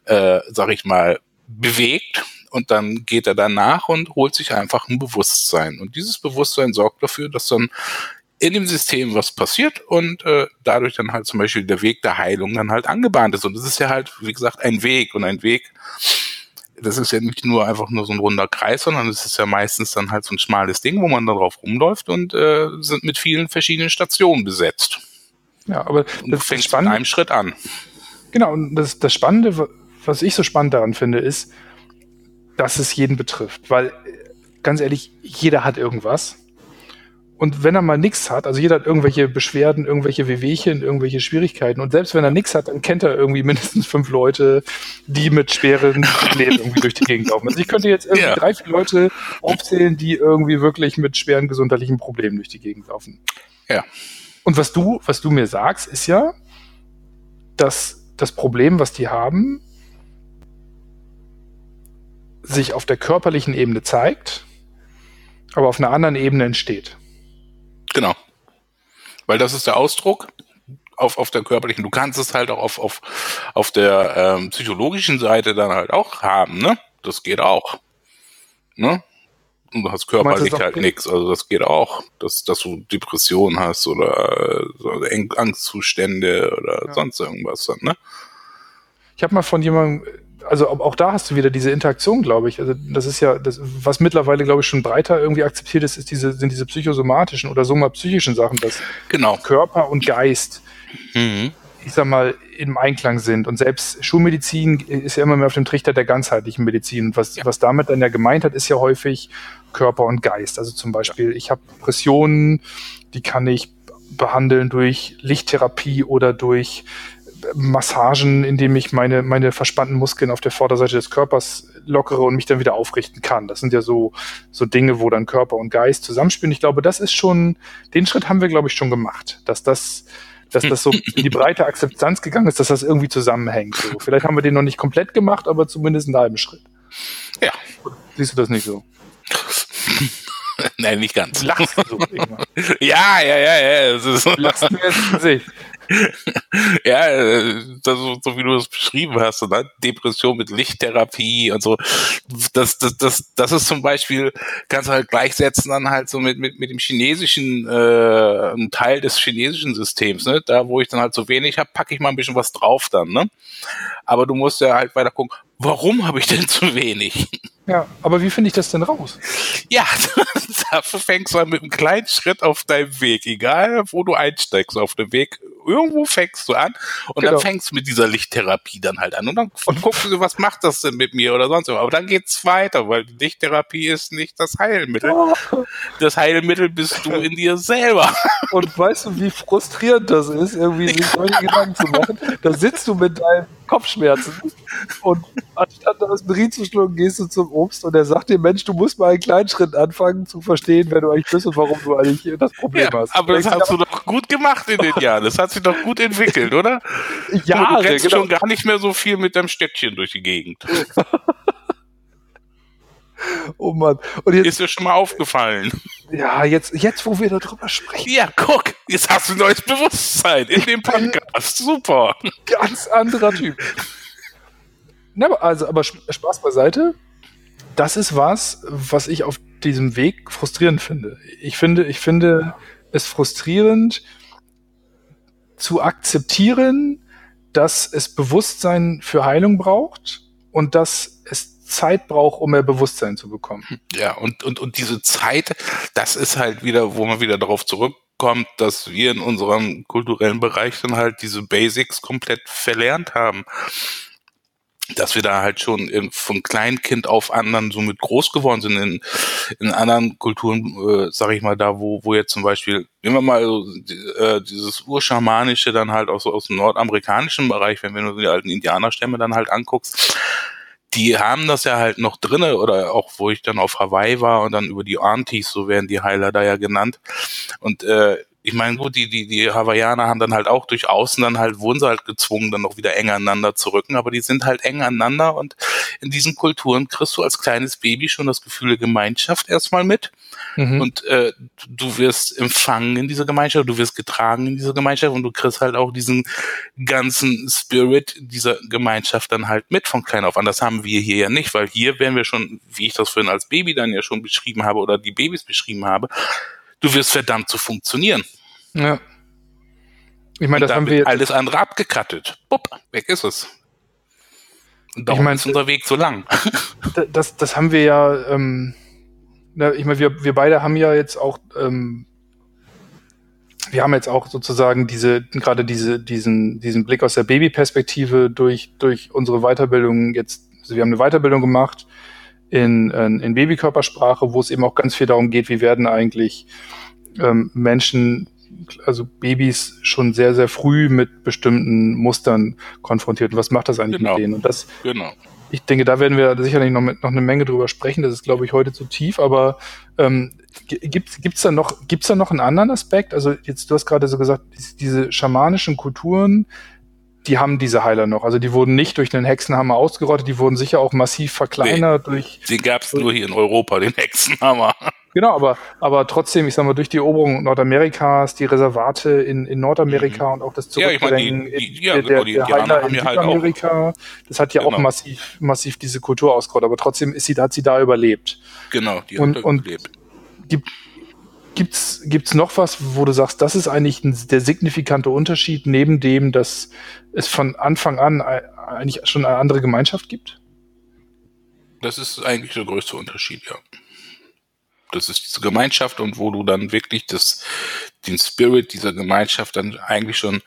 äh, sag ich mal, bewegt. Und dann geht er danach und holt sich einfach ein Bewusstsein. Und dieses Bewusstsein sorgt dafür, dass dann in dem System was passiert und äh, dadurch dann halt zum Beispiel der Weg der Heilung dann halt angebahnt ist. Und es ist ja halt, wie gesagt, ein Weg und ein Weg das ist ja nicht nur einfach nur so ein runder Kreis, sondern es ist ja meistens dann halt so ein schmales Ding, wo man dann drauf rumläuft und äh, sind mit vielen verschiedenen Stationen besetzt.
Ja, aber
und das fängt mit einem Schritt an.
Genau, und das, das Spannende, was ich so spannend daran finde, ist, dass es jeden betrifft. Weil, ganz ehrlich, jeder hat irgendwas. Und wenn er mal nichts hat, also jeder hat irgendwelche Beschwerden, irgendwelche Wehwehchen, irgendwelche Schwierigkeiten. Und selbst wenn er nichts hat, dann kennt er irgendwie mindestens fünf Leute, die mit schweren Problemen irgendwie durch die Gegend laufen. Also ich könnte jetzt irgendwie ja. drei, vier Leute aufzählen, die irgendwie wirklich mit schweren gesundheitlichen Problemen durch die Gegend laufen.
Ja.
Und was du, was du mir sagst, ist ja, dass das Problem, was die haben, sich auf der körperlichen Ebene zeigt, aber auf einer anderen Ebene entsteht.
Genau. Weil das ist der Ausdruck auf, auf der körperlichen. Du kannst es halt auch auf, auf, auf der ähm, psychologischen Seite dann halt auch haben, ne? Das geht auch. Ne? und du hast körperlich halt nichts. Also das geht auch, dass, dass du Depressionen hast oder so Angstzustände oder ja. sonst irgendwas dann, ne?
Ich habe mal von jemandem, also auch da hast du wieder diese Interaktion, glaube ich. Also das ist ja, das, was mittlerweile, glaube ich, schon breiter irgendwie akzeptiert ist, ist diese, sind diese psychosomatischen oder somapsychischen Sachen, dass
genau.
Körper und Geist, mhm. ich sag mal, im Einklang sind. Und selbst Schulmedizin ist ja immer mehr auf dem Trichter der ganzheitlichen Medizin. Und was, ja. was damit dann ja gemeint hat, ist ja häufig Körper und Geist. Also zum Beispiel, ich habe Depressionen, die kann ich behandeln durch Lichttherapie oder durch Massagen, indem ich meine, meine verspannten Muskeln auf der Vorderseite des Körpers lockere und mich dann wieder aufrichten kann. Das sind ja so, so Dinge, wo dann Körper und Geist zusammenspielen. Ich glaube, das ist schon, den Schritt haben wir, glaube ich, schon gemacht, dass das, dass das so in die breite Akzeptanz gegangen ist, dass das irgendwie zusammenhängt. So. Vielleicht haben wir den noch nicht komplett gemacht, aber zumindest einen halben Schritt.
Ja.
Siehst du das nicht so?
Nein, nicht ganz. Lachst du so, ja, ja, ja, ja. Das ist Lachst mir ins Gesicht. ja, äh, das, so wie du es beschrieben hast, ne? Depression mit Lichttherapie und so. Das, das, das, das ist zum Beispiel, kannst du halt gleichsetzen dann halt so mit, mit, mit dem chinesischen, äh, ein Teil des chinesischen Systems, ne? Da, wo ich dann halt so wenig habe, packe ich mal ein bisschen was drauf dann, ne? Aber du musst ja halt weiter gucken, warum habe ich denn zu wenig?
Ja, aber wie finde ich das denn raus?
Ja, dafür fängst du an mit einem kleinen Schritt auf deinem Weg, egal wo du einsteigst auf dem Weg. Irgendwo fängst du an und genau. dann fängst du mit dieser Lichttherapie dann halt an und dann guckst du, was macht das denn mit mir oder sonst was. Aber dann geht's weiter, weil die Lichttherapie ist nicht das Heilmittel. Oh. Das Heilmittel bist du in dir selber.
Und weißt du, wie frustrierend das ist, irgendwie sich solche Gedanken zu machen? Da sitzt du mit deinem Kopfschmerzen. Und anstatt das Aspirin zu schlucken, gehst du zum Obst und er sagt dir, Mensch, du musst mal einen kleinen Schritt anfangen zu verstehen, wer du eigentlich bist und warum du eigentlich das Problem ja, hast.
Aber das hast du doch gut gemacht in den Jahren. Das hat sich doch gut entwickelt, oder?
Ja,
du rennst genau. schon gar nicht mehr so viel mit deinem Stöckchen durch die Gegend.
Oh Mann.
Und jetzt, ist dir schon mal aufgefallen.
Ja, jetzt, jetzt, wo wir darüber sprechen.
Ja, guck, jetzt hast du ein neues Bewusstsein in dem Podcast. Super.
Ganz anderer Typ. Na, also, aber Spaß beiseite. Das ist was, was ich auf diesem Weg frustrierend finde. Ich finde, ich finde es frustrierend zu akzeptieren, dass es Bewusstsein für Heilung braucht und dass es Zeit braucht, um mehr Bewusstsein zu bekommen.
Ja, und, und, und diese Zeit, das ist halt wieder, wo man wieder darauf zurückkommt, dass wir in unserem kulturellen Bereich dann halt diese Basics komplett verlernt haben dass wir da halt schon von Kleinkind auf anderen so mit groß geworden sind. In, in anderen Kulturen, äh, sage ich mal, da wo, wo jetzt zum Beispiel, nehmen wir mal so, äh, dieses Urschamanische dann halt auch so aus dem nordamerikanischen Bereich, wenn wir nur die alten Indianerstämme dann halt anguckst, die haben das ja halt noch drinne oder auch wo ich dann auf Hawaii war und dann über die Aunties, so werden die Heiler da ja genannt. Und äh, ich meine, gut, die, die, die Hawaiianer haben dann halt auch durch Außen dann halt, wurden sie halt gezwungen, dann noch wieder eng aneinander zu rücken, aber die sind halt eng aneinander und in diesen Kulturen kriegst du als kleines Baby schon das Gefühl der Gemeinschaft erstmal mit. Mhm. Und äh, du wirst empfangen in dieser Gemeinschaft, du wirst getragen in dieser Gemeinschaft und du kriegst halt auch diesen ganzen Spirit dieser Gemeinschaft dann halt mit von klein auf an. Das haben wir hier ja nicht, weil hier werden wir schon, wie ich das vorhin als Baby dann ja schon beschrieben habe oder die Babys beschrieben habe, du wirst verdammt zu funktionieren.
Ja.
Ich meine, das haben wir alles andere abgekattet. Bupp, weg ist es. Und darum ich mein, ist unser Weg so lang.
Das, das haben wir ja, ähm, na, ich meine, wir, wir beide haben ja jetzt auch, ähm, wir haben jetzt auch sozusagen diese, gerade diese, diesen, diesen Blick aus der Babyperspektive durch, durch unsere Weiterbildung jetzt, also wir haben eine Weiterbildung gemacht in, in Babykörpersprache, wo es eben auch ganz viel darum geht, wie werden eigentlich ähm, Menschen, also Babys schon sehr, sehr früh mit bestimmten Mustern konfrontiert. Und was macht das eigentlich genau. mit denen? Und das, genau. ich denke, da werden wir sicherlich noch, mit, noch eine Menge drüber sprechen. Das ist, glaube ich, heute zu tief, aber ähm, gibt es da noch, da noch einen anderen Aspekt? Also jetzt, du hast gerade so gesagt, diese schamanischen Kulturen, die haben diese Heiler noch. Also die wurden nicht durch einen Hexenhammer ausgerottet, die wurden sicher auch massiv verkleinert nee, durch.
Den gab es nur hier in Europa, den Hexenhammer.
Genau, aber, aber trotzdem, ich sag mal, durch die Eroberung Nordamerikas, die Reservate in, in Nordamerika mhm. und auch das
Zurückdrängen ja, ich mein, die, die, ja, der, genau, der Heiler in halt
Südamerika, halt das hat ja genau. auch massiv, massiv diese Kultur ausgerottet, aber trotzdem ist sie, hat sie da überlebt.
Genau,
die hat und überlebt. Gibt, gibt's, gibt's noch was, wo du sagst, das ist eigentlich ein, der signifikante Unterschied, neben dem, dass es von Anfang an eigentlich schon eine andere Gemeinschaft gibt?
Das ist eigentlich der größte Unterschied, ja das ist diese Gemeinschaft und wo du dann wirklich das, den Spirit dieser Gemeinschaft dann eigentlich schon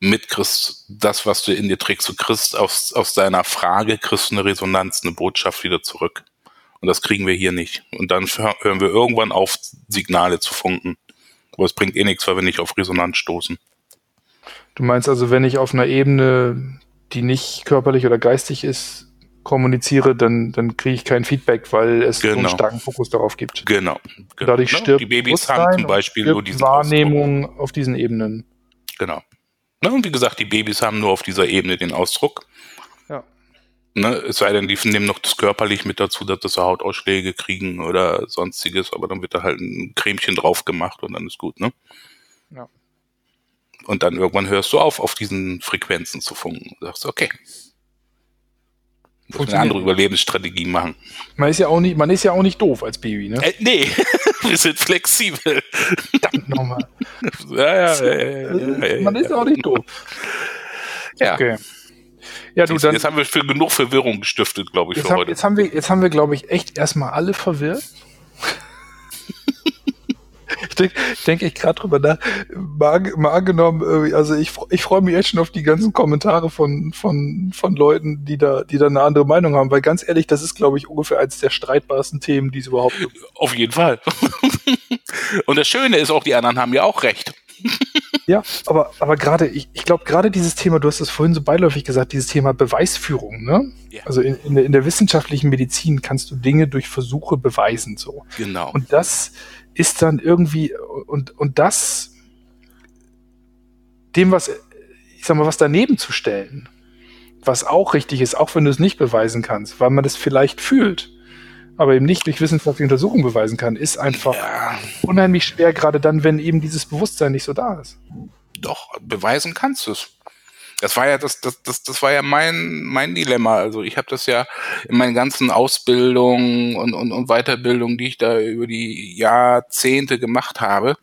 mitkriegst, das, was du in dir trägst. Du kriegst aus, aus deiner Frage, kriegst du eine Resonanz, eine Botschaft wieder zurück. Und das kriegen wir hier nicht. Und dann hören wir irgendwann auf, Signale zu funken. Aber es bringt eh nichts, weil wir nicht auf Resonanz stoßen.
Du meinst also, wenn ich auf einer Ebene, die nicht körperlich oder geistig ist, kommuniziere, dann, dann kriege ich kein Feedback, weil es genau. so einen genau. starken Fokus darauf gibt.
Genau.
genau. Dadurch ne? stirbt
die Babys haben zum Beispiel nur
diese Wahrnehmung Ausdruck. auf diesen Ebenen.
Genau. Ne? Und wie gesagt, die Babys haben nur auf dieser Ebene den Ausdruck. Ne? Es sei denn, die nehmen noch das körperlich mit dazu, dass sie Hautausschläge kriegen oder sonstiges, aber dann wird da halt ein Cremchen drauf gemacht und dann ist gut, ne?
Ja.
Und dann irgendwann hörst du auf, auf diesen Frequenzen zu funken. Du sagst, okay, muss eine andere Überlebensstrategie machen.
Man ist ja auch nicht, man ist ja auch nicht doof als Baby, ne?
Äh, nee, wir sind flexibel.
Verdammt nochmal.
ja, ja, ja,
ja, Man ist ja auch nicht doof.
Ja. Okay. Ja, du, dann, jetzt haben wir für genug Verwirrung gestiftet, glaube ich,
für haben,
heute.
Jetzt haben wir, jetzt haben wir, glaube ich, echt erstmal alle verwirrt. ich denke denk ich gerade drüber nach. Mal, mal angenommen, also ich, ich freue mich jetzt schon auf die ganzen Kommentare von, von, von Leuten, die da, die da eine andere Meinung haben, weil ganz ehrlich, das ist, glaube ich, ungefähr eines der streitbarsten Themen, die es überhaupt gibt.
Auf jeden Fall. Und das Schöne ist auch, die anderen haben ja auch recht.
Ja, aber, aber gerade, ich, ich glaube, gerade dieses Thema, du hast es vorhin so beiläufig gesagt, dieses Thema Beweisführung, ne? Ja. Also in, in, der, in der wissenschaftlichen Medizin kannst du Dinge durch Versuche beweisen, so.
Genau.
Und das ist dann irgendwie, und, und das, dem was, ich sag mal, was daneben zu stellen, was auch richtig ist, auch wenn du es nicht beweisen kannst, weil man das vielleicht fühlt, aber eben nicht durch wissenschaftliche Untersuchung beweisen kann, ist einfach ja. unheimlich schwer, gerade dann, wenn eben dieses Bewusstsein nicht so da ist.
Doch, beweisen kannst du es. Das war ja das, das, das, das war ja mein, mein Dilemma. Also ich habe das ja in meinen ganzen Ausbildungen und, und, und Weiterbildungen, die ich da über die Jahrzehnte gemacht habe,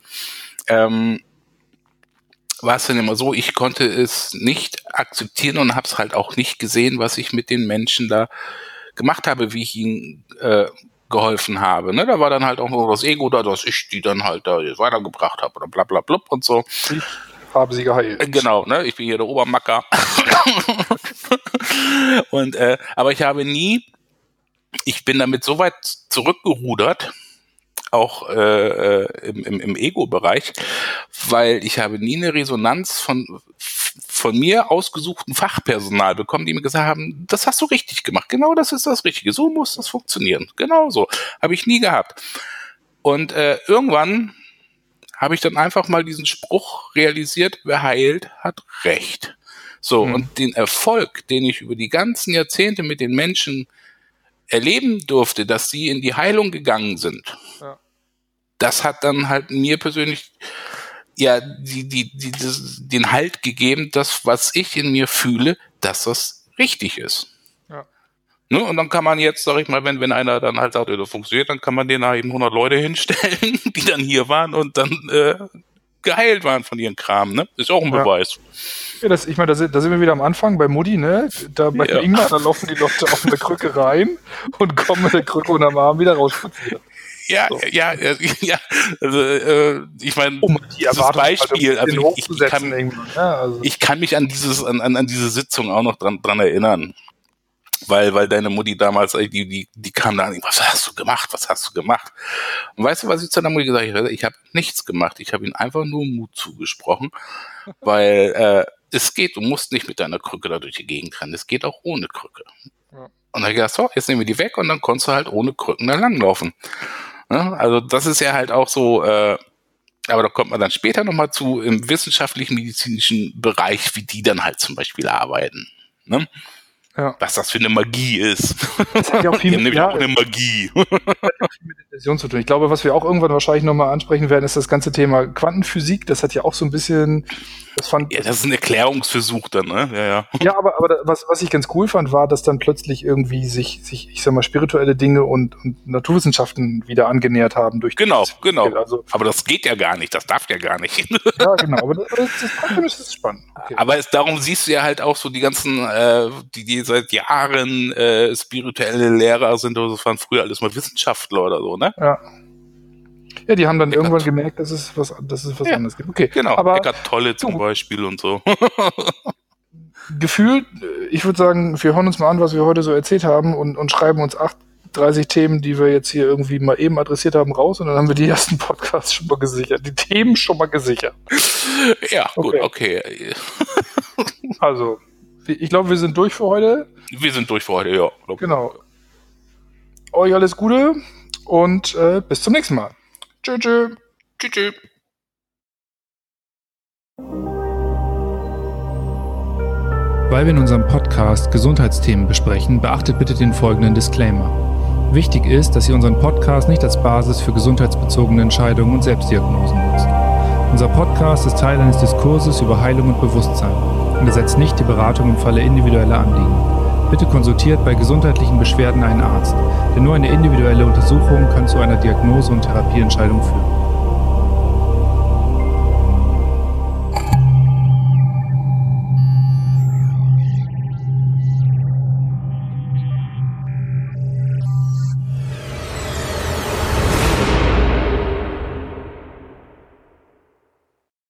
ähm, war es dann immer so, ich konnte es nicht akzeptieren und habe es halt auch nicht gesehen, was ich mit den Menschen da gemacht habe, wie ich ihnen äh, geholfen habe. Ne? Da war dann halt auch nur das Ego da, dass ich die dann halt da weitergebracht habe oder bla bla bla und so.
Ich haben sie geheilt.
Äh, genau, ne? Ich bin hier der Obermacker. und äh, aber ich habe nie, ich bin damit so weit zurückgerudert, auch äh, im, im, im Ego-Bereich, weil ich habe nie eine Resonanz von von mir ausgesuchten Fachpersonal bekommen, die mir gesagt haben, das hast du richtig gemacht, genau das ist das Richtige, so muss das funktionieren, genau so, habe ich nie gehabt. Und äh, irgendwann habe ich dann einfach mal diesen Spruch realisiert, wer heilt, hat Recht. So, mhm. und den Erfolg, den ich über die ganzen Jahrzehnte mit den Menschen erleben durfte, dass sie in die Heilung gegangen sind, ja. Das hat dann halt mir persönlich ja die, die, die, das, den Halt gegeben, das, was ich in mir fühle, dass das richtig ist. Ja. Ne? Und dann kann man jetzt, sag ich mal, wenn, wenn einer dann halt sagt, das funktioniert, dann kann man den da eben 100 Leute hinstellen, die dann hier waren und dann äh, geheilt waren von ihren Kram, ne? Ist auch ein ja. Beweis.
Ja, das, ich meine, da, da, sind wir wieder am Anfang bei Mutti, ne? Da bei ja. Ingmar, da laufen die Leute auf eine Krücke rein und kommen mit der Krücke und am Arm wieder raus.
Ja, so. ja, ja, ja, also äh, ich meine, um dieses Beispiel, also ich, ich, kann, ja, also. ich kann mich an dieses, an, an, an diese Sitzung auch noch dran, dran erinnern weil, weil deine Mutti damals, die, die, die kam da an, was hast du gemacht, was hast du gemacht? Und weißt du, was ich zu deiner Mutti gesagt habe? Ich habe nichts gemacht, ich habe ihm einfach nur Mut zugesprochen, weil äh, es geht, du musst nicht mit deiner Krücke da durch die Gegend rennen, es geht auch ohne Krücke. Ja. Und dann habe ich gesagt, so, jetzt nehmen wir die weg und dann konntest du halt ohne Krücken da langlaufen. Ja, also das ist ja halt auch so, äh, Aber da kommt man dann später nochmal zu im wissenschaftlichen medizinischen Bereich, wie die dann halt zum Beispiel arbeiten. Ne? Ja. Was das für eine Magie ist. Das hat ja auch viel mit, ja, auch eine Magie.
Das hat ja viel mit Inversion zu tun. Ich glaube, was wir auch irgendwann wahrscheinlich nochmal ansprechen werden, ist das ganze Thema Quantenphysik. Das hat ja auch so ein bisschen,
das fand. Ja, das ist ein Erklärungsversuch dann, ne?
Ja, ja. Ja, aber, aber was, was ich ganz cool fand, war, dass dann plötzlich irgendwie sich, sich, ich sag mal, spirituelle Dinge und, und Naturwissenschaften wieder angenähert haben durch
Genau, genau. Also, aber das geht ja gar nicht, das darf ja gar nicht.
Ja, genau. Aber das, das, das, ist spannend.
Okay. Aber es, darum siehst du ja halt auch so die ganzen, äh, die, die seit Jahren äh, spirituelle Lehrer sind, oder das waren früher alles mal Wissenschaftler oder so, ne?
Ja. Ja, die haben dann Eckart. irgendwann gemerkt, dass es was, dass es was ja, anderes gibt.
Okay, genau. Aber Eckart Tolle zum Beispiel und so.
Gefühlt, ich würde sagen, wir hören uns mal an, was wir heute so erzählt haben und, und schreiben uns 38 Themen, die wir jetzt hier irgendwie mal eben adressiert haben, raus und dann haben wir die ersten Podcasts schon mal gesichert, die Themen schon mal gesichert.
Ja, gut, okay. okay.
also, ich glaube, wir sind durch für heute.
Wir sind durch für heute, ja.
Genau. Euch alles Gute und äh, bis zum nächsten Mal. Tschö, tschö. Tschö, tschö. Weil wir in unserem Podcast Gesundheitsthemen besprechen, beachtet bitte den folgenden Disclaimer. Wichtig ist, dass ihr unseren Podcast nicht als Basis für gesundheitsbezogene Entscheidungen und Selbstdiagnosen nutzt. Unser Podcast ist Teil eines Diskurses über Heilung und Bewusstsein ersetzt nicht die Beratung im Falle individueller Anliegen. Bitte konsultiert bei gesundheitlichen Beschwerden einen Arzt, denn nur eine individuelle Untersuchung kann zu einer Diagnose und Therapieentscheidung führen.